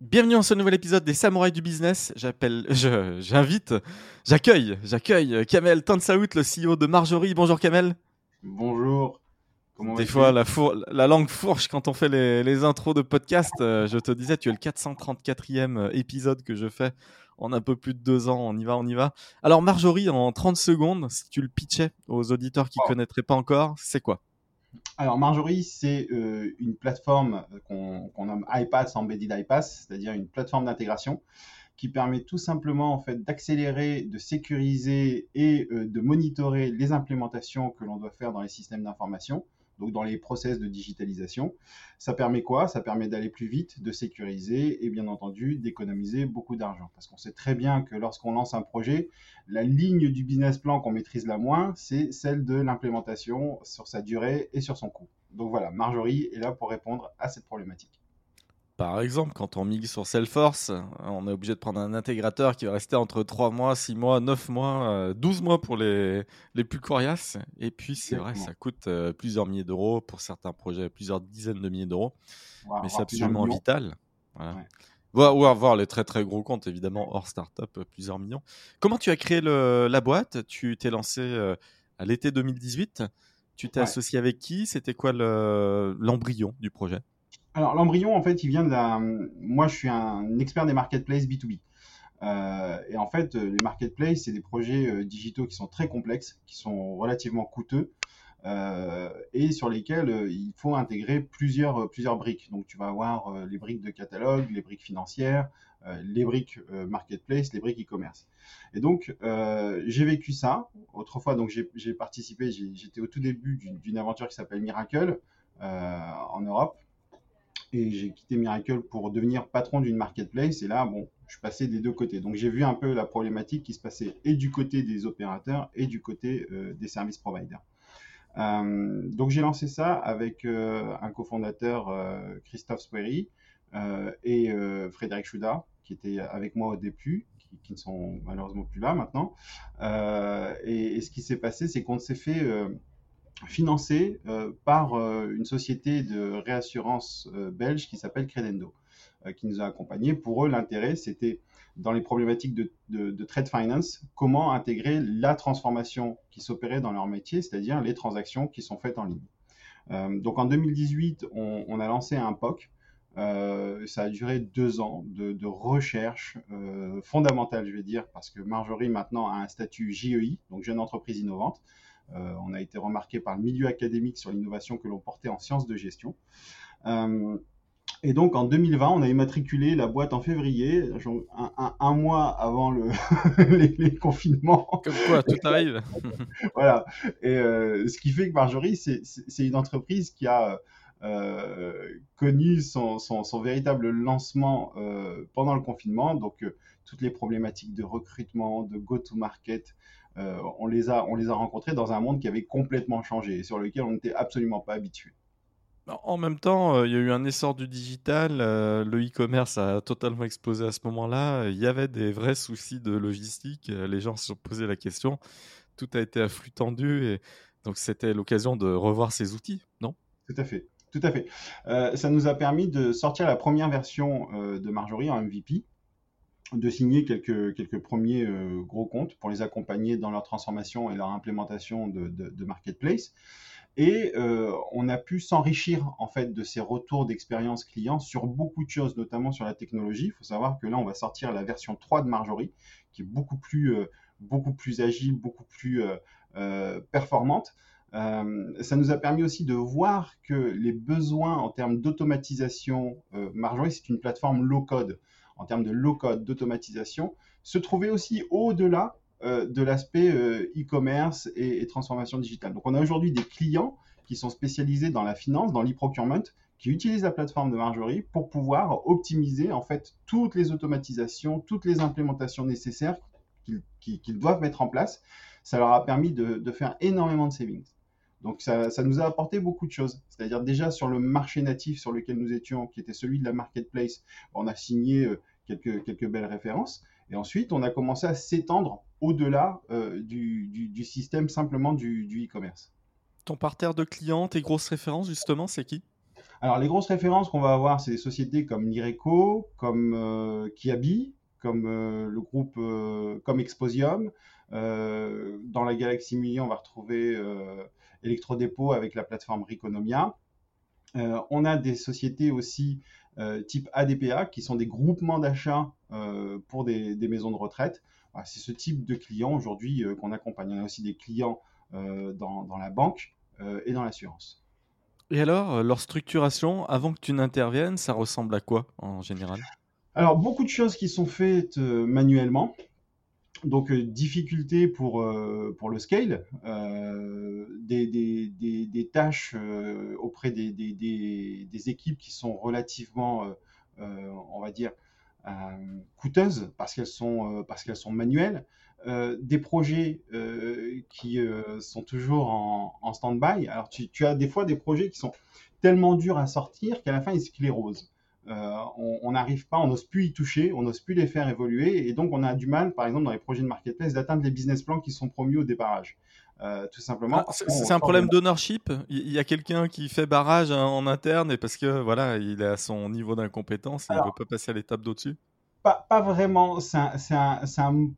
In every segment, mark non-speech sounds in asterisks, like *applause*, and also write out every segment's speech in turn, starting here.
Bienvenue dans ce nouvel épisode des Samouraïs du Business. J'appelle, *laughs* j'invite, j'accueille, j'accueille Kamel Tansaout, le CEO de Marjorie. Bonjour Kamel. Bonjour. Comment Des fois, la, la, langue fourche quand on fait les, intros de podcast. Euh, je te disais, tu es le 434e euh, épisode que je fais en un peu plus de deux ans. On y va, on y va. Alors Marjorie, en 30 secondes, si tu le pitchais aux auditeurs qui ne connaîtraient pas encore, c'est quoi? Alors Marjorie, c'est euh, une plateforme qu'on nomme iPass Embedded iPass, c'est-à-dire une plateforme d'intégration qui permet tout simplement en fait d'accélérer, de sécuriser et euh, de monitorer les implémentations que l'on doit faire dans les systèmes d'information donc dans les process de digitalisation. Ça permet quoi? Ça permet d'aller plus vite, de sécuriser et bien entendu d'économiser beaucoup d'argent. Parce qu'on sait très bien que lorsqu'on lance un projet, la ligne du business plan qu'on maîtrise la moins, c'est celle de l'implémentation sur sa durée et sur son coût. Donc voilà, Marjorie est là pour répondre à cette problématique. Par exemple, quand on migre sur Salesforce, on est obligé de prendre un intégrateur qui va rester entre 3 mois, 6 mois, 9 mois, 12 euh, mois pour les, les plus coriaces. Et puis, c'est vrai, ça coûte euh, plusieurs milliers d'euros pour certains projets, plusieurs dizaines de milliers d'euros. Mais c'est absolument vital. Voilà. Ou avoir les très très gros comptes, évidemment, hors startup, euh, plusieurs millions. Comment tu as créé le, la boîte? Tu t'es lancé à l'été 2018. Tu t'es associé avec qui? C'était quoi l'embryon du projet? Alors l'embryon, en fait, il vient de. Moi, je suis un expert des marketplaces B2B. Euh, et en fait, les marketplaces, c'est des projets euh, digitaux qui sont très complexes, qui sont relativement coûteux. Euh, et sur lesquels il faut intégrer plusieurs, plusieurs briques. Donc tu vas avoir les briques de catalogue, les briques financières, les briques marketplace, les briques e-commerce. Et donc j'ai vécu ça. Autrefois, donc j'ai participé, j'étais au tout début d'une aventure qui s'appelle Miracle en Europe et j'ai quitté Miracle pour devenir patron d'une marketplace. Et là, bon, je suis passé des deux côtés. Donc j'ai vu un peu la problématique qui se passait et du côté des opérateurs et du côté euh, des services providers. Euh, donc j'ai lancé ça avec euh, un cofondateur, Christophe Swery, et Frédéric Chouda, qui était avec moi au début, qui, ne sont malheureusement plus là maintenant. Et, ce qui s'est passé, c'est qu'on s'est fait financé euh, par euh, une société de réassurance euh, belge qui s'appelle Credendo, qui nous a accompagnés. Pour eux, l'intérêt, c'était dans les problématiques de, trade finance, comment intégrer la transformation qui s'opérait dans leur métier, c'est-à-dire les transactions qui sont faites en ligne. donc en 2018, on, a lancé un POC. ça a duré deux ans de, de recherche fondamentale, je vais dire, parce que Marjorie maintenant a un statut JEI, donc jeune entreprise innovante. Euh, on a été remarqué par le milieu académique sur l'innovation que l'on portait en sciences de gestion. Euh, et donc en 2020, on a immatriculé la boîte en février, un, mois avant le, *laughs* les, confinements. Comme quoi, tout *laughs* arrive. voilà. Et euh, ce qui fait que Marjorie, c'est une entreprise qui a connu son, son, véritable lancement pendant le confinement. Donc toutes les problématiques de recrutement, de go-to-market, euh, on, les a, on les a rencontrés dans un monde qui avait complètement changé et sur lequel on n'était absolument pas habitué. En même temps, euh, il y a eu un essor du digital, euh, le e-commerce a totalement explosé à ce moment-là, il y avait des vrais soucis de logistique, les gens se sont posé la question, tout a été à flux tendu, et donc c'était l'occasion de revoir ces outils, non? Tout à fait, tout à fait. ça nous a permis de sortir la première version de Marjorie en MVP, de signer quelques, quelques premiers euh, gros comptes pour les accompagner dans leur transformation et leur implémentation de, de, marketplace. Et euh, on a pu s'enrichir en fait de ces retours d'expérience client sur beaucoup de choses, notamment sur la technologie. Il faut savoir que là, on va sortir la version 3 de Marjorie, qui est beaucoup plus, euh, beaucoup plus agile, beaucoup plus performante. ça nous a permis aussi de voir que les besoins en termes d'automatisation, Marjorie, c'est une plateforme low code en termes de low-code, d'automatisation, se trouvait aussi au-delà euh, de l'aspect euh, e-commerce et, transformation digitale. Donc on a aujourd'hui des clients qui sont spécialisés dans la finance, dans l'e-procurement, qui utilisent la plateforme de Marjorie pour pouvoir optimiser en fait toutes les automatisations, toutes les implémentations nécessaires qu'ils doivent mettre en place ça leur a permis de, faire énormément de savings. Donc ça, nous a apporté beaucoup de choses. C'est-à-dire déjà sur le marché natif sur lequel nous étions, qui était celui de la marketplace, on a signé euh, quelques, quelques belles références. Et ensuite, on a commencé à s'étendre au-delà euh, du, système simplement du e-commerce. Ton parterre de clients, tes grosses références, justement, c'est qui? Alors, les grosses références qu'on va avoir, c'est des sociétés comme Lireco, comme euh, Kiabi, comme euh, le groupe, comme Exposium. dans la galaxie Million, on va retrouver Electrodépôt avec la plateforme Reconomia. on a des sociétés aussi type ADPA, qui sont des groupements d'achat pour des, maisons de retraite. c'est ce type de clients aujourd'hui qu'on accompagne. On a aussi des clients dans, la banque euh, et dans l'assurance. Et alors, euh, leur structuration, avant que tu n'interviennes, ça ressemble à quoi en général? Alors, beaucoup de choses qui sont faites euh, manuellement. Donc, difficulté pour, pour le scale, des, des, des, tâches auprès des, équipes qui sont relativement, on va dire, coûteuses parce qu'elles sont, sont manuelles. Euh, des projets euh, qui euh, sont toujours en, stand-by. Alors, tu, as des fois des projets qui sont tellement durs à sortir qu'à la fin, ils sclérosent. On n'arrive pas, on n'ose plus y toucher, on n'ose plus les faire évoluer, et donc on a du mal, par exemple, dans les projets de marketplace, d'atteindre les business plans qui sont promis au débarrage. tout simplement. Ah, c'est un problème d'ownership? Il y a quelqu'un qui fait barrage en interne et parce que voilà, il est à son niveau d'incompétence, il ne veut pas passer à l'étape d'au-dessus? Pas, pas, vraiment. C'est un, un,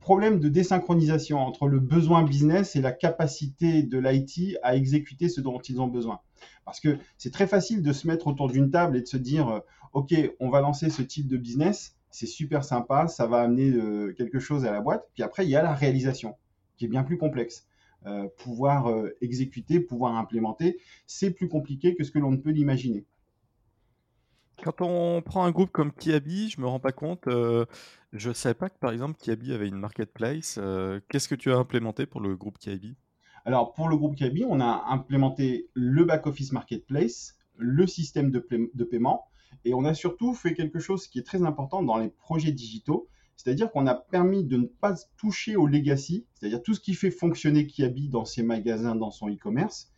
problème de désynchronisation entre le besoin business et la capacité de l'IT à exécuter ce dont ils ont besoin. Parce que c'est très facile de se mettre autour d'une table et de se dire, euh, OK, on va lancer ce type de business, c'est super sympa, ça va amener euh, quelque chose à la boîte. Puis après, il y a la réalisation, qui est bien plus complexe. Euh, pouvoir exécuter, pouvoir implémenter, c'est plus compliqué que ce que l'on ne peut l'imaginer. Quand on prend un groupe comme Kiabi, je me rends pas compte. Euh, je ne savais pas que par exemple Kiabi avait une marketplace. Euh, qu'est-ce que tu as implémenté pour le groupe Kiabi? Alors pour le groupe Kiabi, on a implémenté le back-office marketplace, le système de, de, paiement, et on a surtout fait quelque chose qui est très important dans les projets digitaux, c'est-à-dire qu'on a permis de ne pas toucher au legacy, c'est-à-dire tout ce qui fait fonctionner Kiabi dans ses magasins, dans son e-commerce,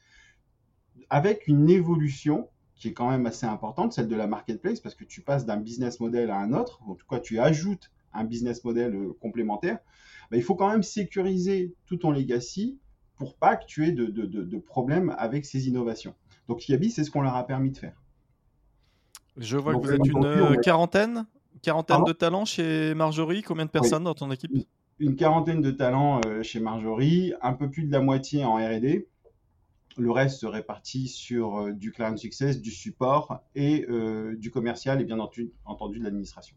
avec une évolution qui est quand même assez importante, celle de la marketplace, parce que tu passes d'un business model à un autre, en tout cas tu ajoutes un business model euh, complémentaire, bah, il faut quand même sécuriser tout ton legacy pour pas que tu aies de, de, problèmes avec ces innovations. Donc Yabi, c'est ce qu'on leur a permis de faire. Je vois que vous êtes une euh, quarantaine, quarantaine de talents chez Marjorie? Combien de personnes dans ton équipe? Une quarantaine de talents euh, chez Marjorie, un peu plus de la moitié en R&D. Le reste se répartit sur euh, du client success, du support et du commercial et bien entendu, de l'administration.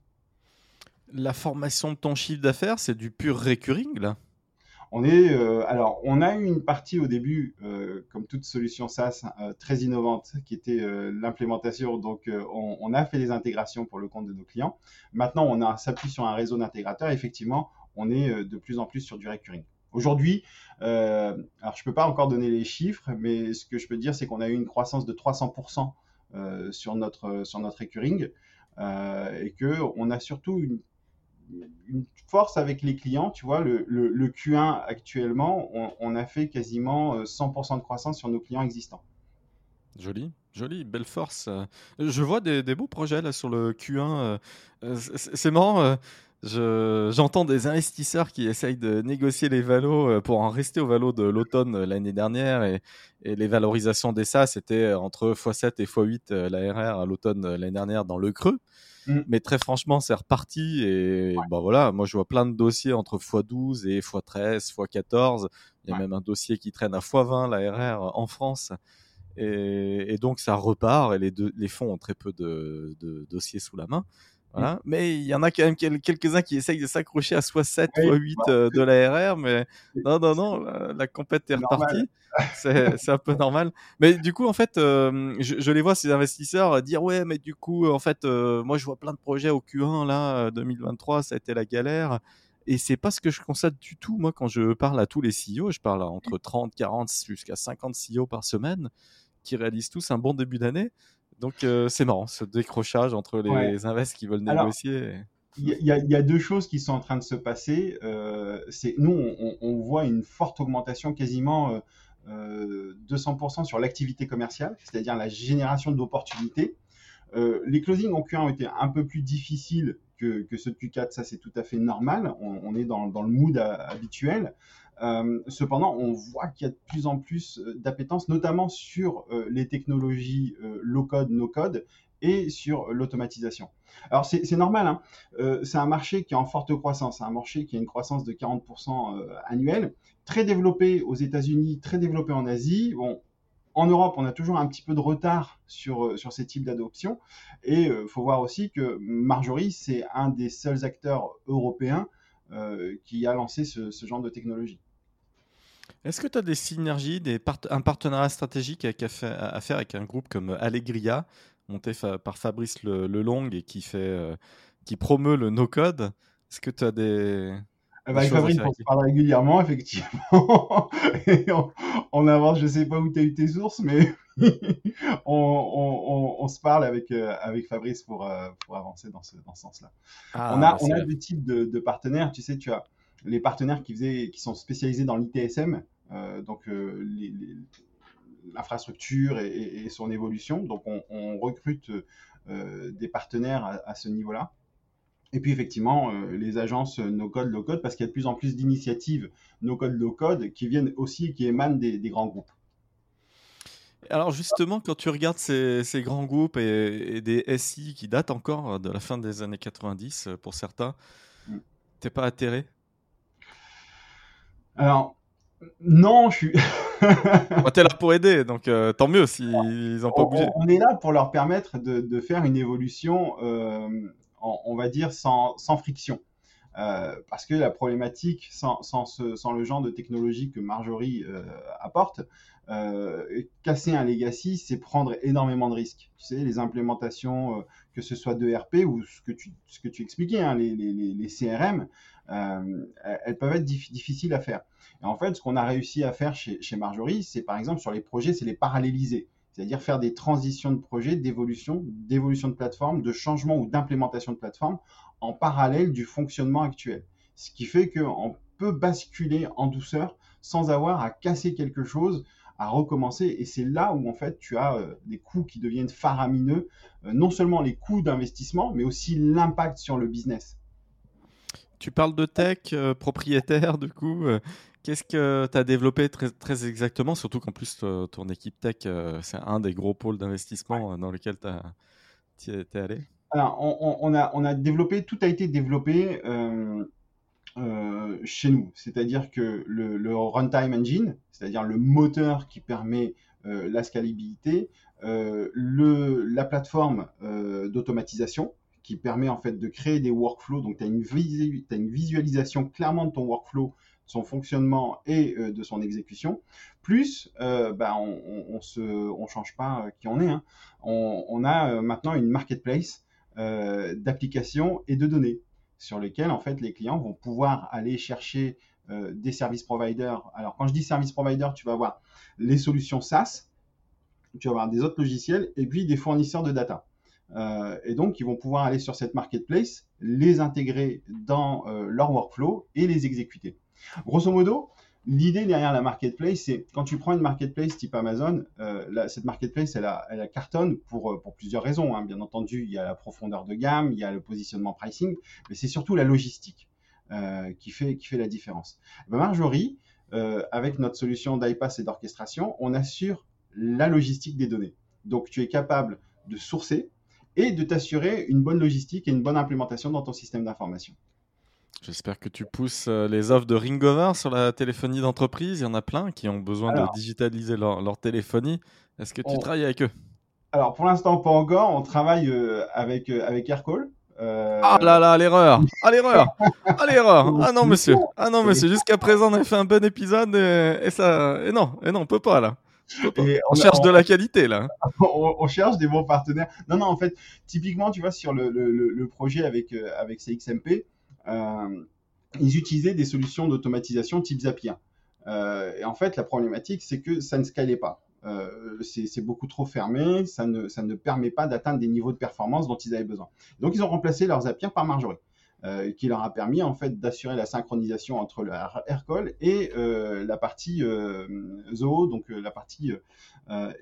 La formation de ton chiffre d'affaires, c'est du pur recurring là? On est, euh, alors, on a eu une partie au début, comme toute solution SaaS, très innovante, qui était l'implémentation. Donc, on, a fait des intégrations pour le compte de nos clients. Maintenant, on s'appuie sur un réseau d'intégrateurs. Effectivement, on est de plus en plus sur du recurring. Aujourd'hui, euh, alors je ne peux pas encore donner les chiffres, mais ce que je peux dire, c'est qu'on a eu une croissance de 300% euh, sur, notre, sur notre recurring euh, et qu'on a surtout une, force avec les clients. Tu vois, le, Q1 actuellement, on, a fait quasiment 100% de croissance sur nos clients existants. Joli, joli, belle force. Je vois des, beaux projets là sur le Q1. C'est marrant J'entends des investisseurs qui essayent de négocier les valos euh, pour en rester au valo de l'automne euh, l'année dernière et, les valorisations des SAS c'était entre x7 et x8 la RR à l'automne euh, l'année dernière dans le creux. Mm. Mais très franchement, c'est reparti et bah voilà, moi je vois plein de dossiers entre x12 et x13, x14. Il y a même un dossier qui traîne à x20 la RR en France. Et, donc ça repart et les, les fonds ont très peu de, de dossiers sous la main. Mmh. Mais il y en a quand même quelques-uns qui essayent de s'accrocher à soit 7 soit 8 euh, de la RR, mais non, non, non, la, compète est repartie. *laughs* C'est un peu normal. Mais du coup, en fait, euh, je, les vois, ces investisseurs, dire Ouais, mais du coup, en fait, euh, moi, je vois plein de projets au Q1, là, 2023, ça a été la galère. Et c'est pas ce que je constate du tout, moi, quand je parle à tous les CEO. Je parle entre 30, 40, jusqu'à 50 CEO par semaine qui réalisent tous un bon début d'année. Donc euh, c'est marrant, ce décrochage entre les invests qui veulent négocier. il y, a deux choses qui sont en train de se passer. Euh, c'est nous, on, voit une forte augmentation, quasiment 200% euh, sur l'activité commerciale, c'est-à-dire la génération d'opportunités. les closings en Q1 ont été un peu plus difficiles que, ceux de Q4, ça c'est tout à fait normal. On, est dans, le mood habituel. Cependant, on voit qu'il y a de plus en plus d'appétence, notamment sur les technologies low-code, no-code, et sur l'automatisation. Alors c'est normal, hein. euh, c'est un marché qui est en forte croissance, c'est un marché qui a une croissance de 40% euh, annuelle, très développé aux États-Unis, très développé en Asie. Bon, en Europe, on a toujours un petit peu de retard sur, euh, ces types d'adoption. Et il faut voir aussi que Marjorie, c'est un des seuls acteurs européens qui a lancé ce, genre de technologie. Est-ce que tu as des synergies, des un partenariat stratégique à, faire avec un groupe comme Allegria monté par Fabrice Le, Long et qui, fait, euh, qui promeut le no-code? Est-ce que tu as des. Eh ben, Fabrice, on se parle régulièrement, effectivement. *laughs* on, avance, je ne sais pas où tu as eu tes sources, mais *laughs* on, se parle avec, euh, avec Fabrice pour, euh, pour avancer dans ce, dans ce sens-là. Ah, on a, bah, on a deux types de, partenaires. Tu sais, tu as les partenaires qui, faisaient, qui sont spécialisés dans l'ITSM, donc les, l'infrastructure et, son évolution. Donc on, recrute euh, des partenaires à, ce niveau-là. Et puis effectivement, euh, les agences no-code, low-code, parce qu'il y a de plus en plus d'initiatives no-code, low-code qui viennent aussi, qui émanent des, grands groupes. Alors justement, quand tu regardes ces, grands groupes et, des SI qui datent encore de la fin des années 90 pour certains, mm. t'es pas atterré? Alors, non, je suis... *laughs* es là pour aider, donc euh, tant mieux s'ils n'ont pas bougé. On, est là pour leur permettre de, faire une évolution, euh, on va dire, sans, friction. Euh, parce que la problématique, sans, le genre de technologie que Marjorie apporte, casser un legacy, c'est prendre énormément de risques. Tu sais, les implémentations, que ce soit de RP ou ce que tu, ce que tu expliquais, hein, les, CRM, elles peuvent être difficiles à faire. Et en fait, ce qu'on a réussi à faire chez, Marjorie, c'est par exemple sur les projets, c'est les paralléliser. C'est-à-dire faire des transitions de projets, d'évolution, d'évolution de plateforme, de changement ou d'implémentation de plateforme en parallèle du fonctionnement actuel. Ce qui fait qu'on peut basculer en douceur sans avoir à casser quelque chose, à recommencer. Et c'est là où en fait tu as euh, des coûts qui deviennent faramineux, euh, non seulement les coûts d'investissement, mais aussi l'impact sur le business. Tu parles de tech euh, propriétaire, du coup. Qu'est-ce que tu as développé très, très exactement? Surtout qu'en plus, ton équipe tech, euh, c'est un des gros pôles d'investissement euh, dans lequel tu es allé Alors, on, a, on a développé, tout a été développé euh, chez nous. C'est-à-dire que le, runtime engine, c'est-à-dire le moteur qui permet la scalabilité, le, la plateforme d'automatisation, qui permet en fait de créer des workflows. Donc, tu as, une visualisation clairement de ton workflow son fonctionnement et euh, de son exécution. Plus, euh, bah, on, ne on change pas euh, qui on est. Hein. On, a maintenant une marketplace d'applications et de données sur lesquelles en fait les clients vont pouvoir aller chercher des services providers. Alors quand je dis service provider, tu vas avoir les solutions SaaS, tu vas avoir des autres logiciels et puis des fournisseurs de data. Et donc, ils vont pouvoir aller sur cette marketplace, les intégrer dans leur workflow et les exécuter. Grosso modo, l'idée derrière la marketplace, c'est quand tu prends une marketplace type Amazon, euh, cette marketplace, elle a, elle cartonne pour, euh, plusieurs raisons. Hein. Bien entendu, il y a la profondeur de gamme, il y a le positionnement pricing, mais c'est surtout la logistique euh, qui, fait, la différence. Ben, Marjorie, avec notre solution d'iPass et d'orchestration, on assure la logistique des données. Donc, tu es capable de sourcer et de t'assurer une bonne logistique et une bonne implémentation dans ton système d'information. J'espère que tu pousses euh, les offres de Ringover sur la téléphonie d'entreprise. Il y en a plein qui ont besoin de digitaliser leur, téléphonie. Est-ce que tu travailles avec eux? Alors, pour l'instant, pas encore. On travaille euh, avec, euh, avec Aircall. Ah là là, l'erreur Ah l'erreur *laughs* Ah l'erreur Ah non, monsieur Ah non, monsieur, jusqu'à présent, on a fait un bon épisode et, ça... Et non, et non, on peut pas, là. On, cherche de la qualité là. *laughs* on, cherche des bons partenaires. Non, non, en fait, typiquement, tu vois, sur le, le, le projet avec, avec CXMP, euh, ils utilisaient des solutions d'automatisation type Zapier. Euh, et en fait, la problématique, c'est que ça ne scalait pas. Euh, c'est beaucoup trop fermé, ça ne, ça ne permet pas d'atteindre des niveaux de performance dont ils avaient besoin. Donc, ils ont remplacé leur Zapier par Marjorie. Qui leur a permis en fait d'assurer la synchronisation entre le Aircall et la partie Zoho, donc la partie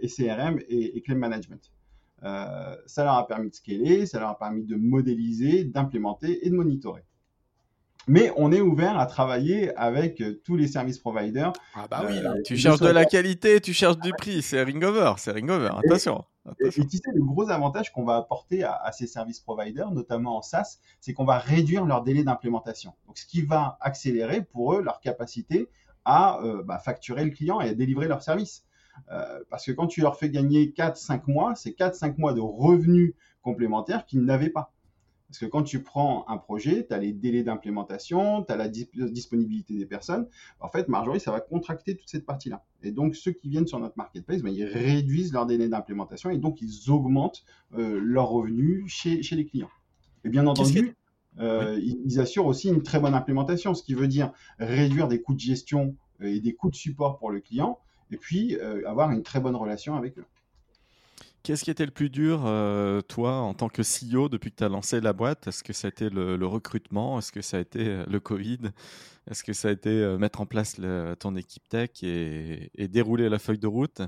SCRM et, et Claim Management. ça leur a permis de scaler, ça leur a permis de modéliser, d'implémenter et de monitorer. Mais on est ouvert à travailler avec euh, tous les services providers. Ah bah oui, euh, tu cherches de la qualité, tu cherches du prix, c'est Ringover, c'est Ringover, attention. Et, tu sais, le gros avantage qu'on va apporter à, ces services providers, notamment en SaaS, c'est qu'on va réduire leur délai d'implémentation. Donc, ce qui va accélérer pour eux leur capacité à euh, bah, facturer le client et à délivrer leur service. parce que quand tu leur fais gagner 4-5 mois, c'est 4-5 mois de revenus complémentaires qu'ils n'avaient pas. Parce que quand tu prends un projet, tu as les délais d'implémentation, tu as la disponibilité des personnes. En fait, Marjorie, ça va contracter toute cette partie-là. Et donc, ceux qui viennent sur notre marketplace, ben, ils réduisent leur délai d'implémentation et donc ils augmentent euh, leurs revenus chez, les clients. Et bien entendu, euh, ils, assurent aussi une très bonne implémentation, ce qui veut dire réduire des coûts de gestion euh, et des coûts de support pour le client, et puis avoir une très bonne relation avec eux. Qu'est-ce qui était le plus dur, euh, toi, en tant que CEO, depuis que tu as lancé la boîte? Est-ce que ça a été le, recrutement? Est-ce que ça a été euh, le Covid? Est-ce que ça a été euh, mettre en place ton équipe tech et, dérouler la feuille de route?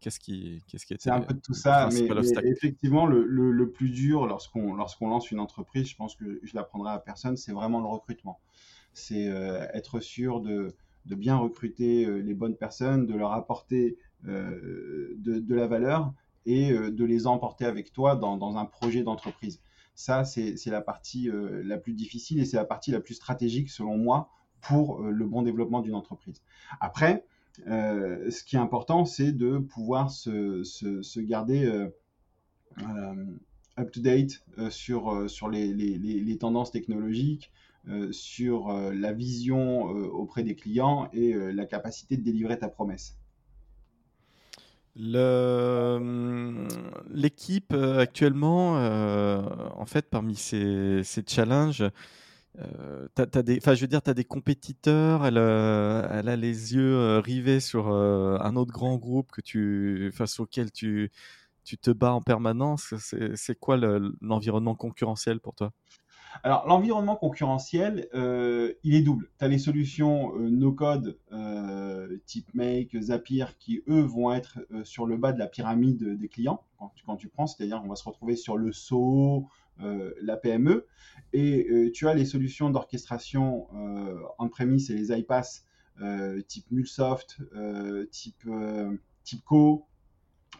Qu'est-ce qui, qu'est-ce qui C'est un peu de tout ça, mais, effectivement, le, plus dur lorsqu'on lorsqu'on lance une entreprise, je pense que je l'apprendrai à personne, c'est vraiment le recrutement. C'est être sûr de, de, bien recruter les bonnes personnes, de leur apporter de, de, la valeur et euh, de les emporter avec toi dans, un projet d'entreprise. Ça, c'est la partie euh, la plus difficile et c'est la partie la plus stratégique, selon moi, pour euh, le bon développement d'une entreprise. Après, ce qui est important, c'est de pouvoir se, garder up-to-date sur, sur les, tendances technologiques, sur la vision auprès des clients et la capacité de délivrer ta promesse. Hum, l'équipe euh, actuellement, euh, en fait, parmi ces, challenges, euh, des, je veux dire, tu as des compétiteurs, elle, elle, a les yeux rivés sur un autre grand groupe que tu, face auquel tu, tu te bats en permanence. C'est quoi l'environnement concurrentiel pour toi? Alors, l'environnement concurrentiel, euh, il est double. Tu as les solutions euh, no-code euh, type Make, Zapier, qui eux vont être sur le bas de la pyramide des clients quand tu, prends, c'est-à-dire qu'on va se retrouver sur le SO, la PME. Et tu as les solutions d'orchestration on-premise et les iPass type Mulsoft, type, type Co,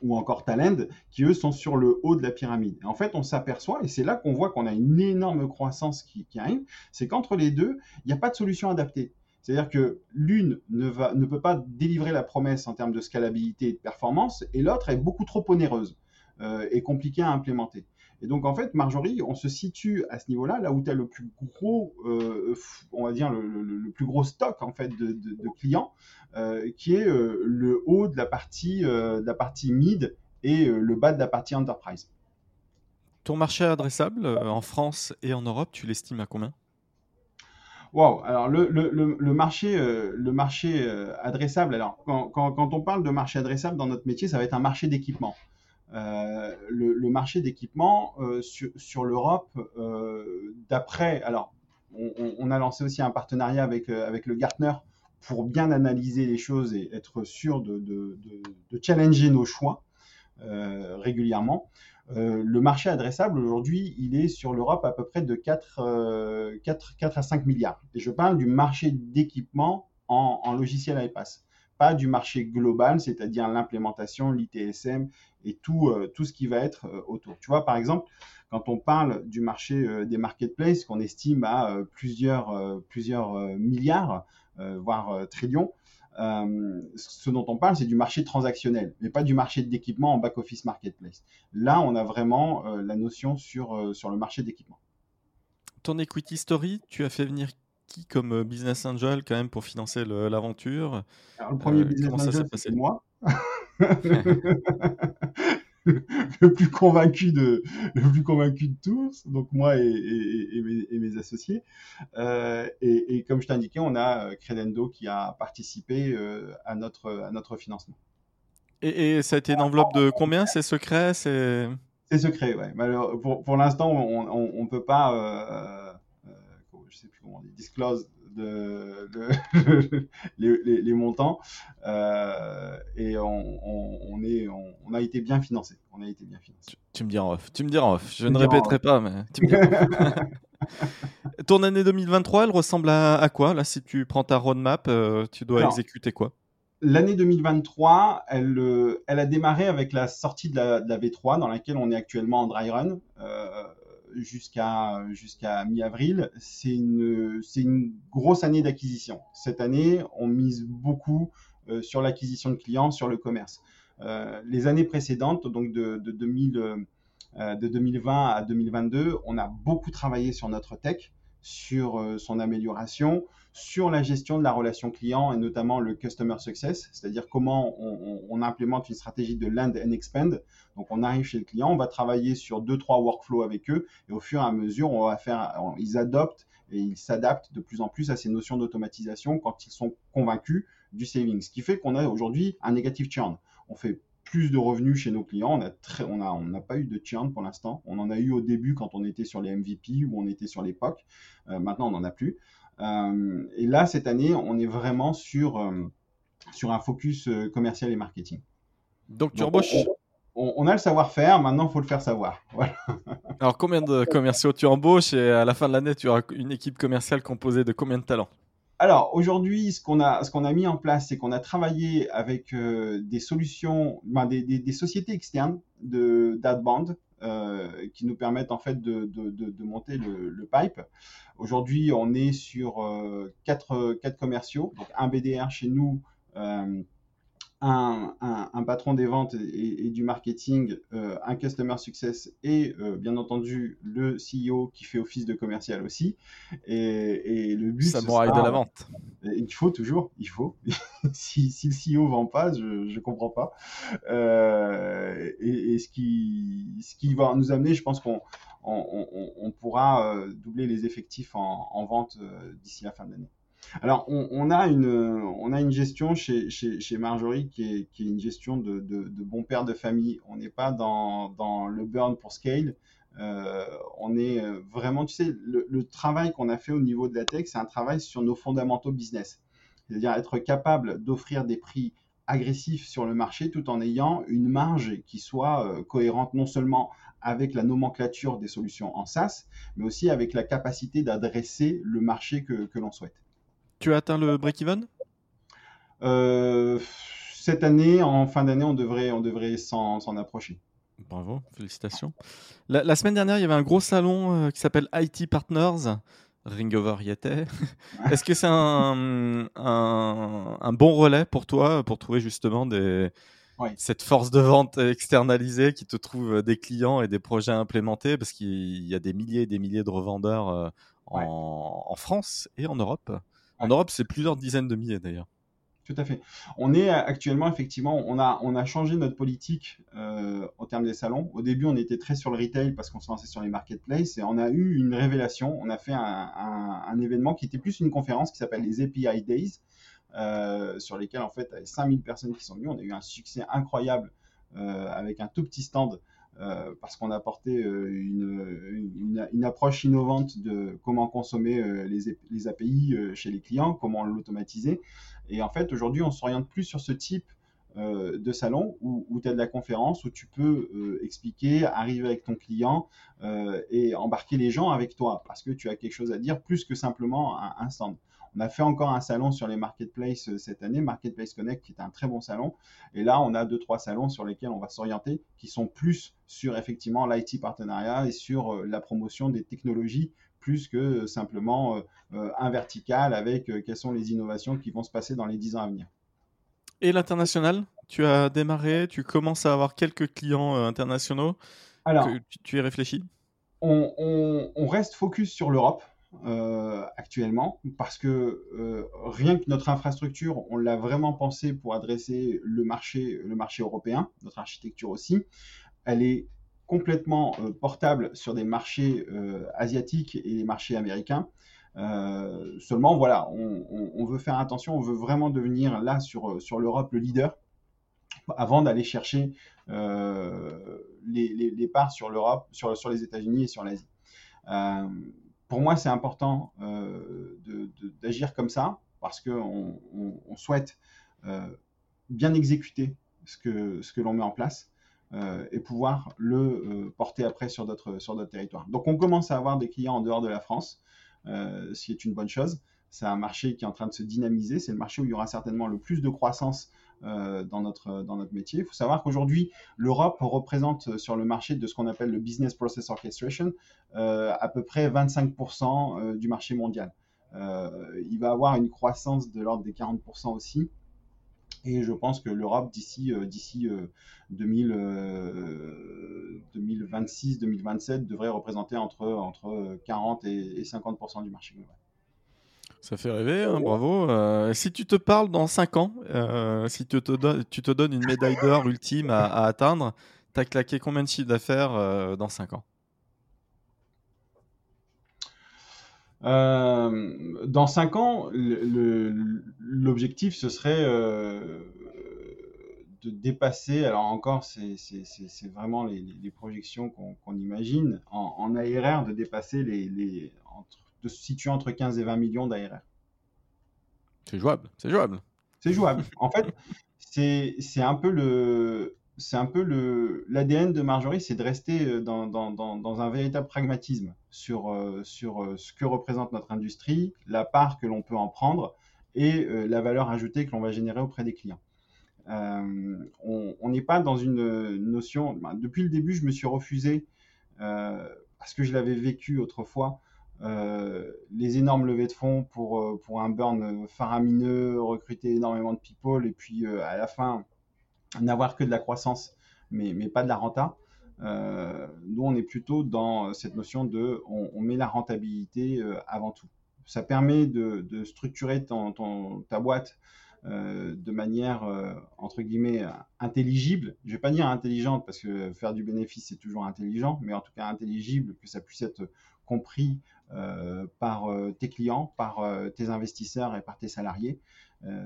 ou encore Talend, qui eux sont sur le haut de la pyramide. en fait, on s'aperçoit, et c'est là qu'on voit qu'on a une énorme croissance qui, arrive, c'est qu'entre les deux, il n'y a pas de solution adaptée. C'est-à-dire que l'une ne, ne peut pas délivrer la promesse en termes de scalabilité et de performance, et l'autre est beaucoup trop onéreuse euh, et compliquée à implémenter. Et donc, en fait, Marjorie, on se situe à ce niveau-là, là où tu as le plus gros, euh, on va dire, le, plus gros stock, en fait, de, clients, euh, qui est euh, le haut de la partie, de la partie mid et le bas de la partie enterprise. Ton marché adressable en France et en Europe, tu l'estimes à combien? Wow, alors le, marché, le marché adressable, alors quand, quand, on parle de marché adressable dans notre métier, ça va être un marché d'équipement. Euh, le, marché d'équipement euh, sur, l'Europe, euh, d'après, alors on, a lancé aussi un partenariat avec, avec le Gartner pour bien analyser les choses et être sûr de, challenger nos choix régulièrement. le marché adressable aujourd'hui, il est sur l'Europe à peu près de 4, 4, 4, à 5 milliards. Et je parle du marché d'équipement en, en logiciel iPass pas du marché global, c'est-à-dire l'implémentation, l'ITSM et tout, euh, tout ce qui va être euh, autour. Tu vois, par exemple, quand on parle du marché euh, des marketplaces, qu'on estime à plusieurs, plusieurs milliards, voire trillions, ce dont on parle, c'est du marché transactionnel, mais pas du marché d'équipement en back-office marketplace. Là, on a vraiment la notion sur, sur le marché d'équipement. Ton equity story, tu as fait venir qui comme business angel quand même pour financer l'aventure. Le premier business angel, c'est moi. *laughs* le plus convaincu de le plus convaincu de tous donc moi et, mes, associés. Euh, et, comme je t'ai indiqué on a euh, Credendo qui a participé euh, à notre à notre financement. Et, ça a été une enveloppe de combien c'est secret c'est c'est secret ouais. Pour, pour l'instant on, on, peut pas je sais plus comment on dit, disclose de, *laughs* les, montants. et on, est, on, a été bien financé. On a été bien financé. Tu, me dis en off. Tu me diras en off. Je ne répéterai pas, mais tu me diras *laughs* *laughs* Ton année 2023, elle ressemble à, quoi? Là, si tu prends ta roadmap, tu dois exécuter quoi? L'année 2023, elle, euh, elle a démarré avec la sortie de la, V3 dans laquelle on est actuellement en dry run euh, jusqu'à mi-avril. C'est une, une grosse année d'acquisition. Cette année, on mise beaucoup euh, sur l'acquisition de clients, sur le commerce. les années précédentes, donc de, de, 2000, de 2020 à 2022, on a beaucoup travaillé sur notre tech sur euh, son amélioration, sur la gestion de la relation client et notamment le customer success, c'est-à-dire comment on, implémente une stratégie de land and expand. Donc on arrive chez le client, on va travailler sur deux trois workflows avec eux et au fur et à mesure, on va faire, ils adoptent et ils s'adaptent de plus en plus à ces notions d'automatisation quand ils sont convaincus du saving. Ce qui fait qu'on a aujourd'hui un negative churn. On fait plus de revenus chez nos clients. On a très, on a, on n'a pas eu de churn pour l'instant. On en a eu au début quand on était sur les MVP ou on était sur l'époque. Euh, maintenant, on n'en a plus. Euh, et là, cette année, on est vraiment sur, euh, sur un focus commercial et marketing. Donc, tu embauches on, a le savoir-faire, maintenant, il faut le faire savoir. *laughs* Alors, combien de commerciaux tu embauches et à la fin de l'année, tu auras une équipe commerciale composée de combien de talents? Alors aujourd'hui, ce qu'on a, qu'on a mis en place, c'est qu'on a travaillé avec euh, des solutions, ben, des, des, sociétés externes de d'adband euh, qui nous permettent en fait de, de, de, monter le, le pipe. Aujourd'hui, on est sur euh, quatre, quatre commerciaux, donc un BDR chez nous, euh, un, patron des ventes et, du marketing, euh, un customer success et euh, bien entendu le CEO qui fait office de commercial aussi. Et, le but, ça sera, de la vente. Il faut toujours, il faut. *laughs* si, si, le CEO vend pas, je ne comprends pas. Euh, et, ce qui, ce qui va nous amener, je pense qu'on on, pourra doubler les effectifs en, en vente d'ici la fin de l'année. Alors, on, a une, on a une gestion chez, chez, Marjorie qui est, qui est, une gestion de, de, de bon père de famille. On n'est pas dans, dans, le burn pour scale. Euh, on est vraiment, tu sais, le, le travail qu'on a fait au niveau de la tech, c'est un travail sur nos fondamentaux business. C'est-à-dire être capable d'offrir des prix agressifs sur le marché tout en ayant une marge qui soit euh, cohérente non seulement avec la nomenclature des solutions en SaaS, mais aussi avec la capacité d'adresser le marché que, que l'on souhaite. Tu as atteint le break-even? Euh, Cette année, en fin d'année, on devrait, on devrait s'en approcher. Bravo, félicitations. La, semaine dernière, il y avait un gros salon euh, qui s'appelle IT Partners. Ringover y était. Est-ce que c'est un, un, bon relais pour toi pour trouver justement des, cette force de vente externalisée qui te trouve des clients et des projets à implémenter Parce qu'il y a des milliers et des milliers de revendeurs euh, en, France et en Europe. En Europe, c'est plusieurs dizaines de milliers d'ailleurs. Tout à fait. On est actuellement, effectivement, on a, on a changé notre politique euh, au terme des salons. Au début, on était très sur le retail parce qu'on se lançait sur les marketplaces et on a eu une révélation. On a fait un, événement qui était plus une conférence qui s'appelle les API Days, euh, sur lesquels, en fait, il y avait 5000 personnes qui sont venues. On a eu un succès incroyable euh, avec un tout petit stand euh, parce qu'on a apporté euh, une, une, approche innovante de comment consommer euh, les, les, API chez les clients, comment l'automatiser. Et en fait, aujourd'hui, on s'oriente plus sur ce type de salon où, où tu as de la conférence, où tu peux expliquer, arriver avec ton client et embarquer les gens avec toi parce que tu as quelque chose à dire plus que simplement un, un stand. On a fait encore un salon sur les marketplaces euh, cette année, Marketplace Connect, qui est un très bon salon. Et là, on a deux, trois salons sur lesquels on va s'orienter, qui sont plus sur effectivement l'IT partenariat et sur euh, la promotion des technologies plus que euh, simplement un vertical avec quelles sont les innovations qui vont se passer dans les dix ans à venir. Et l'international Tu as démarré, tu commences à avoir quelques clients internationaux. Alors, tu, y réfléchis? On, on, reste focus sur l'Europe. Euh, actuellement parce que euh, rien que notre infrastructure, on l'a vraiment pensé pour adresser le marché, européen, notre architecture aussi. Elle est complètement euh, portable sur des marchés asiatiques et des marchés américains. seulement, voilà, on, veut faire attention, on veut vraiment devenir là sur, l'Europe le leader avant d'aller chercher les, les, parts sur l'Europe, sur, sur les États-Unis et sur l'Asie pour moi, c'est important d'agir comme ça parce qu'on on, souhaite bien exécuter ce que, l'on met en place et pouvoir le porter après sur d'autres territoires. Donc on commence à avoir des clients en dehors de la France, ce qui est une bonne chose. C'est un marché qui est en train de se dynamiser. C'est le marché où il y aura certainement le plus de croissance euh, dans, notre, dans notre métier. Il faut savoir qu'aujourd'hui, l'Europe représente sur le marché de ce qu'on appelle le Business Process Orchestration euh, à peu près 25% euh, du marché mondial. il va avoir une croissance de l'ordre des 40% aussi. Et je pense que l'Europe, d'ici d'ici 2026-2027, devrait représenter entre, entre 40 et, et 50% du marché global. Ça fait rêver, hein, bravo. Euh, si tu te parles dans 5 ans, euh, si tu te, tu te donnes une médaille d'or ultime à, atteindre, tu as claqué combien de chiffres d'affaires euh, dans 5 ans? Dans 5 ans, l'objectif, ce serait de dépasser, alors encore, c'est vraiment les, projections qu'on imagine, en, en, ARR, de dépasser les, les entre de se situer entre 15 et 20 millions d'ARR. C'est jouable, c'est jouable. C'est jouable. En fait, c'est un peu le c'est un peu le l'ADN de Marjorie, c'est de rester euh, dans, dans, dans, un véritable pragmatisme sur, euh, sur euh, ce que représente notre industrie, la part que l'on peut en prendre et la valeur ajoutée que l'on va générer auprès des clients. on n'est pas dans une notion. Ben, depuis le début, je me suis refusé parce que je l'avais vécu autrefois euh, les énormes levées de fonds pour, euh, pour un burn faramineux, recruter énormément de people et puis euh, à la fin n'avoir que de la croissance mais, mais pas de la renta. nous, on est plutôt dans cette notion de on, met la rentabilité avant tout. Ça permet de, structurer ta boîte de manière entre guillemets intelligible. Je vais pas dire intelligente parce que faire du bénéfice c'est toujours intelligent, mais en tout cas intelligible, que ça puisse être compris par euh, tes clients, par euh, tes investisseurs et par tes salariés.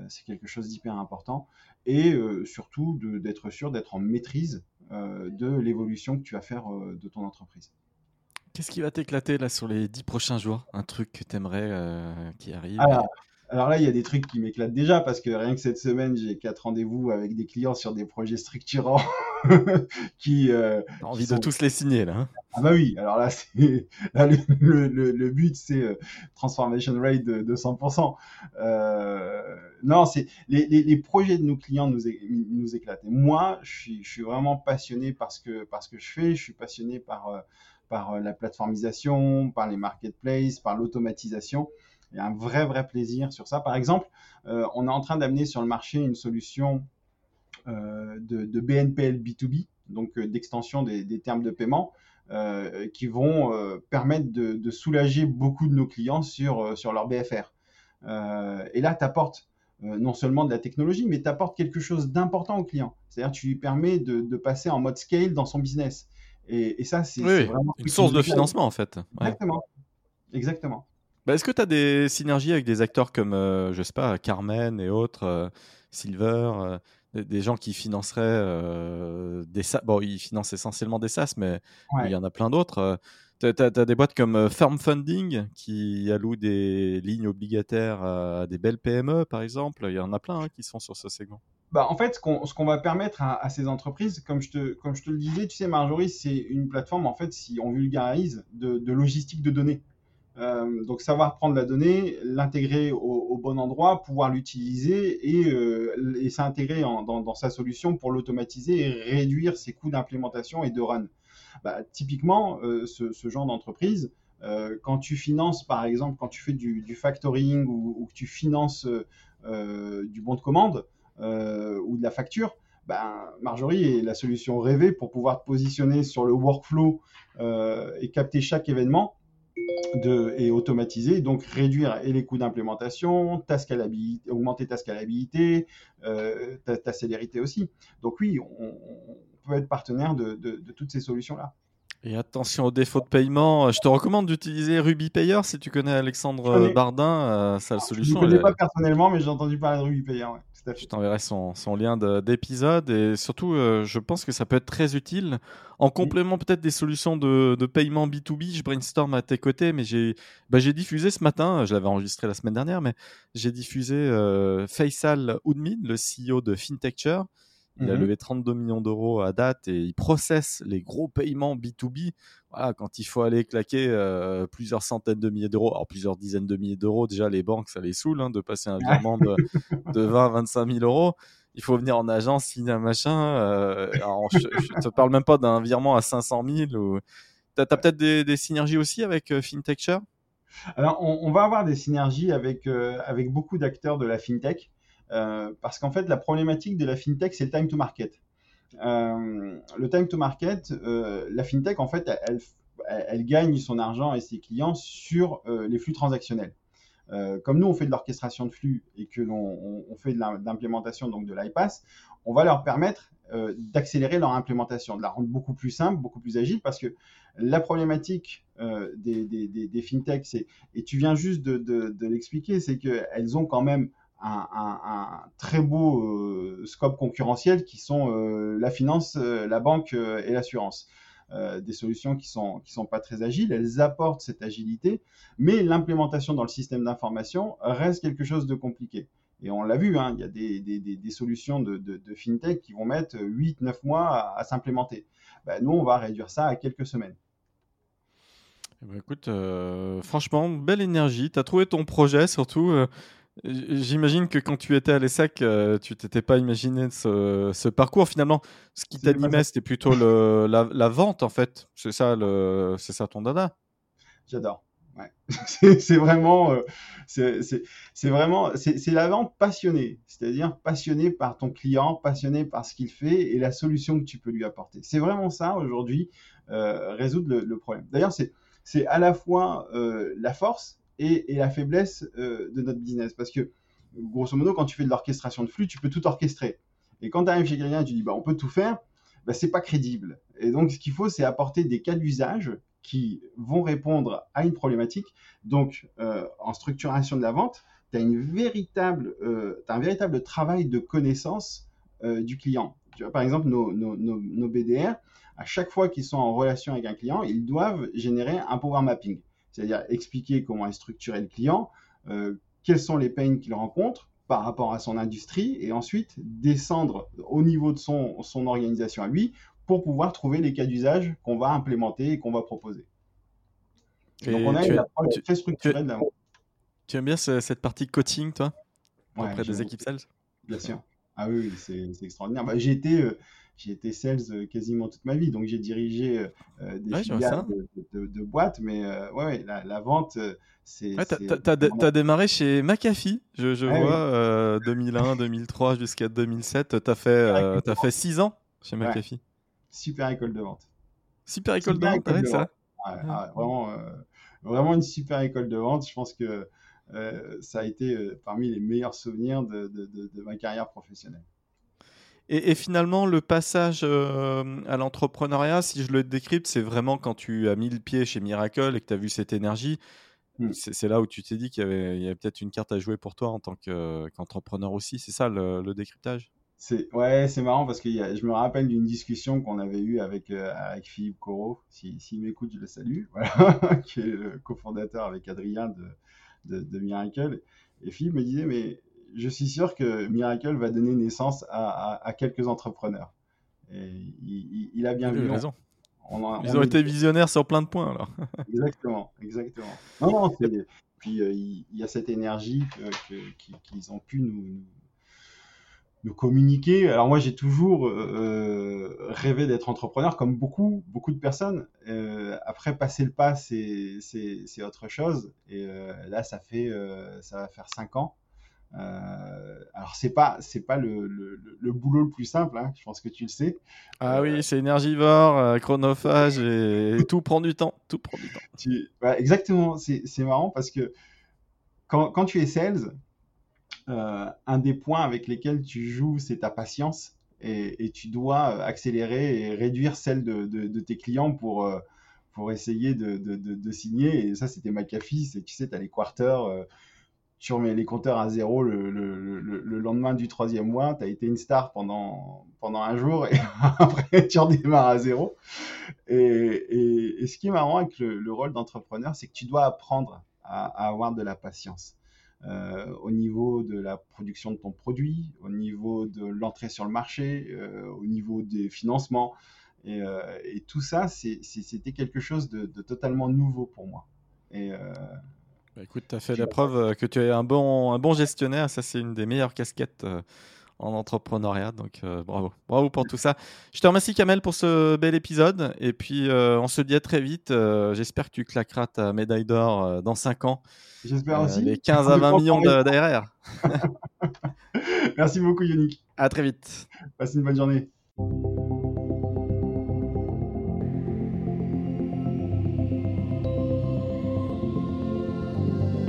c'est quelque chose d'hyper important. Et surtout d'être sûr d'être en maîtrise de l'évolution que tu vas faire de ton entreprise. Qu'est-ce qui va t'éclater là sur les dix prochains jours? Un truc que tu aimerais qui arrive? Alors là, il y a des trucs qui m'éclatent déjà parce que rien que cette semaine, j'ai quatre rendez-vous avec des clients sur des projets structurants *laughs* *laughs* qui. Euh, T'as envie de tous les signer là. Hein ah bah oui. Alors là, *laughs* le, le, le, but, c'est euh, transformation rate de, de 100%. Euh, non, c'est les, les, les, projets de nos clients nous, nous éclatent. Et moi, je suis, je suis vraiment passionné par ce que par ce que je fais. Je suis passionné par euh, par la plateformisation, par les marketplaces, par l'automatisation. Il y a un vrai, vrai plaisir sur ça. Par exemple, euh, on est en train d'amener sur le marché une solution euh, de, BNPL B2B, donc euh, d'extension des, termes de paiement, qui vont permettre de, soulager beaucoup de nos clients sur, sur leur BFR. et là, tu apportes non seulement de la technologie, mais tu apportes quelque chose d'important au client. C'est-à-dire tu lui permets de, passer en mode scale dans son business. Et, ça, c'est vraiment une source de financement, en fait. Exactement. Exactement. Bah, est-ce que tu as des synergies avec des acteurs comme, euh, je sais pas, Carmen et autres, euh, Silver, euh, des, gens qui financeraient des SaaS Bon, ils financent essentiellement des SaaS, mais il y en a plein d'autres. tu as, des boîtes comme Firm Funding qui allouent des lignes obligataires à des belles PME, par exemple. Il y en a plein hein, qui sont sur ce segment. Bah, en fait, ce qu'on va permettre à, ces entreprises, comme je, te, comme je te le disais, tu sais, Marjorie, c'est une plateforme, en fait, si on vulgarise, de logistique de données. Euh, donc savoir prendre la donnée, l'intégrer au, bon endroit, pouvoir l'utiliser et, euh, s'intégrer dans, sa solution pour l'automatiser et réduire ses coûts d'implémentation et de run. Bah, typiquement, euh, ce, genre d'entreprise, quand tu finances par exemple, quand tu fais du, factoring ou, que tu finances du bon de commande ou de la facture, ben, Marjorie est la solution rêvée pour pouvoir te positionner sur le workflow et capter chaque événement de, et automatiser, donc réduire et les coûts d'implémentation, ta scalabilité, augmenter ta scalabilité, euh, ta, célérité aussi. Donc oui, on, peut être partenaire de, de, toutes ces solutions-là. Et attention aux défauts de paiement, je te recommande d'utiliser Ruby Payer si tu connais Alexandre Bardin, euh, sa solution. Je ne connais pas personnellement, mais j'ai entendu parler de Je t'enverrai son, lien d'épisode et surtout, euh, je pense que ça peut être très utile en complément peut-être des solutions de, paiement B2B. Je brainstorm à tes côtés, mais j'ai bah, diffusé ce matin, je l'avais enregistré la semaine dernière, mais j'ai diffusé euh, Faisal Oudmin, le CEO de FinTechture. Il a mmh levé 32 millions d'euros à date et il processe les gros paiements B2B. Voilà, quand il faut aller claquer euh, plusieurs centaines de milliers d'euros, alors plusieurs dizaines de milliers d'euros, déjà les banques, ça les saoule hein, de passer un virement de, de 20 25 000 euros. Il faut venir en agence, signer un machin. Euh, je ne te parle même pas d'un virement à 500 000. Ou... Tu as, peut-être des, synergies aussi avec euh, FinTech Alors, on, va avoir des synergies avec, avec beaucoup d'acteurs de la FinTech. Euh, parce qu'en fait, la problématique de la fintech, c'est le time to market. Euh, le time to market, euh, la fintech, en fait, elle, gagne son argent et ses clients sur les flux transactionnels. comme nous, on fait de l'orchestration de flux et que l'on on fait de l'implémentation donc de l'iPass, on va leur permettre d'accélérer leur implémentation, de la rendre beaucoup plus simple, beaucoup plus agile, parce que la problématique des, des, des, fintechs, et tu viens juste de, de l'expliquer, c'est qu'elles ont quand même un, très beau euh, scope concurrentiel qui sont euh, la finance, euh, la banque et l'assurance. des solutions qui sont qui sont pas très agiles, elles apportent cette agilité, mais l'implémentation dans le système d'information reste quelque chose de compliqué. Et on l'a vu, hein, il y a des, des, des solutions de, de, fintech qui vont mettre 8-9 mois à, s'implémenter. Ben, nous, on va réduire ça à quelques semaines. Eh ben, écoute, franchement, belle énergie. Tu as trouvé ton projet, surtout. J'imagine que quand tu étais à l'ESSEC, euh, tu t'étais pas imaginé ce, parcours. Finalement, ce qui t'animait, c'était plutôt le, la, vente, en fait. C'est ça, le, c'est ça ton dada? J'adore. Ouais. *laughs* c'est vraiment, euh, c'est vraiment, c'est la vente passionnée. C'est-à-dire passionné par ton client, passionné par ce qu'il fait et la solution que tu peux lui apporter. C'est vraiment ça aujourd'hui, euh, résoudre le, le problème. D'ailleurs, c'est à la fois la force et, la faiblesse euh, de notre business. Parce que, grosso modo, quand tu fais de l'orchestration de flux, tu peux tout orchestrer. Et quand tu arrives chez quelqu'un et tu dis, bah, on peut tout faire, bah, c'est pas crédible. Et donc, ce qu'il faut, c'est apporter des cas d'usage qui vont répondre à une problématique. Donc, euh, en structuration de la vente, tu as, euh, un véritable travail de connaissance du client. Tu vois, par exemple, nos BDR, à chaque fois qu'ils sont en relation avec un client, ils doivent générer un power mapping c'est-à-dire expliquer comment est structuré le client, euh, quels sont les pains qu'il rencontre par rapport à son industrie, et ensuite descendre au niveau de son, son organisation à lui pour pouvoir trouver les cas d'usage qu'on va implémenter et qu'on va proposer. Donc on a une approche très structurée de la Tu aimes bien cette partie coaching, toi? Auprès des équipes sales? Bien sûr. Ah oui, c'est extraordinaire. Bah, j'ai été, euh, j'ai été sales euh, quasiment toute ma vie, donc j'ai dirigé euh, euh, des filiales de, boîtes, mais ouais, la, vente, c'est. Ouais, tu as, démarré chez McAfee, je, je ah vois, 2001, 2003 jusqu'à 2007. Tu as fait, as fait 6 ans chez McAfee. Super école de vente. Super école de vente, ça. vraiment, vraiment une super école de vente. Je pense que ça a été parmi les meilleurs souvenirs de, de ma carrière professionnelle. Et, finalement, le passage euh, à l'entrepreneuriat, si je le décrypte, c'est vraiment quand tu as mis le pied chez Miracle et que tu as vu cette énergie. Hmm. C'est là où tu t'es dit qu'il y avait, peut-être une carte à jouer pour toi en tant qu'entrepreneur aussi. C'est ça le, décryptage? C'est ouais, c'est marrant parce que je me rappelle d'une discussion qu'on avait eue avec euh, avec Philippe Corot. S'il si, m'écoute, je le salue. *laughs* Voilà, qui est le cofondateur avec Adrien de, de Miracle. Et Philippe me disait mais je suis sûr que Miracle va donner naissance à, quelques entrepreneurs. Et il, a bien vu. raison. Ils ont été visionnaires sur plein de points alors. *laughs* exactement, exactement. Non, non, puis euh, il y, a cette énergie qu'ils ont pu nous, nous communiquer. Alors moi, j'ai toujours euh, rêvé d'être entrepreneur, comme beaucoup, beaucoup de personnes. Euh, après, passer le pas, c'est autre chose. Et là, ça fait, ça va faire cinq ans euh, alors c'est pas c'est pas le, le, boulot le plus simple, hein, je pense que tu le sais. Ah oui, euh, c'est énergivore, euh, chronophage et, *laughs* tout prend du temps, tout prend du temps. exactement, c'est marrant parce que quand, quand tu es sales, un des points avec lesquels tu joues, c'est ta patience et, et, tu dois accélérer et réduire celle de, de, tes clients pour pour essayer de, de, signer. Et ça, c'était McAfee. Tu sais, tu as les quarters tu remets les compteurs à zéro le, le, le, lendemain du troisième mois, tu as été une star pendant, pendant un jour et *laughs* après tu redémarres à zéro. Et, et, ce qui est marrant avec le, rôle d'entrepreneur, c'est que tu dois apprendre à, avoir de la patience. Euh, au niveau de la production de ton produit, au niveau de l'entrée sur le marché, euh, au niveau des financements. Et, euh, et tout ça, c'était quelque chose de, de, totalement nouveau pour moi. Et, bah, écoute, tu as fait la preuve euh, que tu es un bon, un bon gestionnaire. Ça, c'est une des meilleures casquettes euh, en entrepreneuriat. Donc, euh, bravo. Bravo pour tout ça. Je te remercie, Kamel, pour ce bel épisode. Et puis, on se dit à très vite. J'espère que tu claqueras ta médaille d'or dans 5 ans. J'espère aussi. Les 15 à *laughs* 20 millions d'ARR. *laughs* Merci beaucoup, Yannick. À très vite. Passe une bonne journée.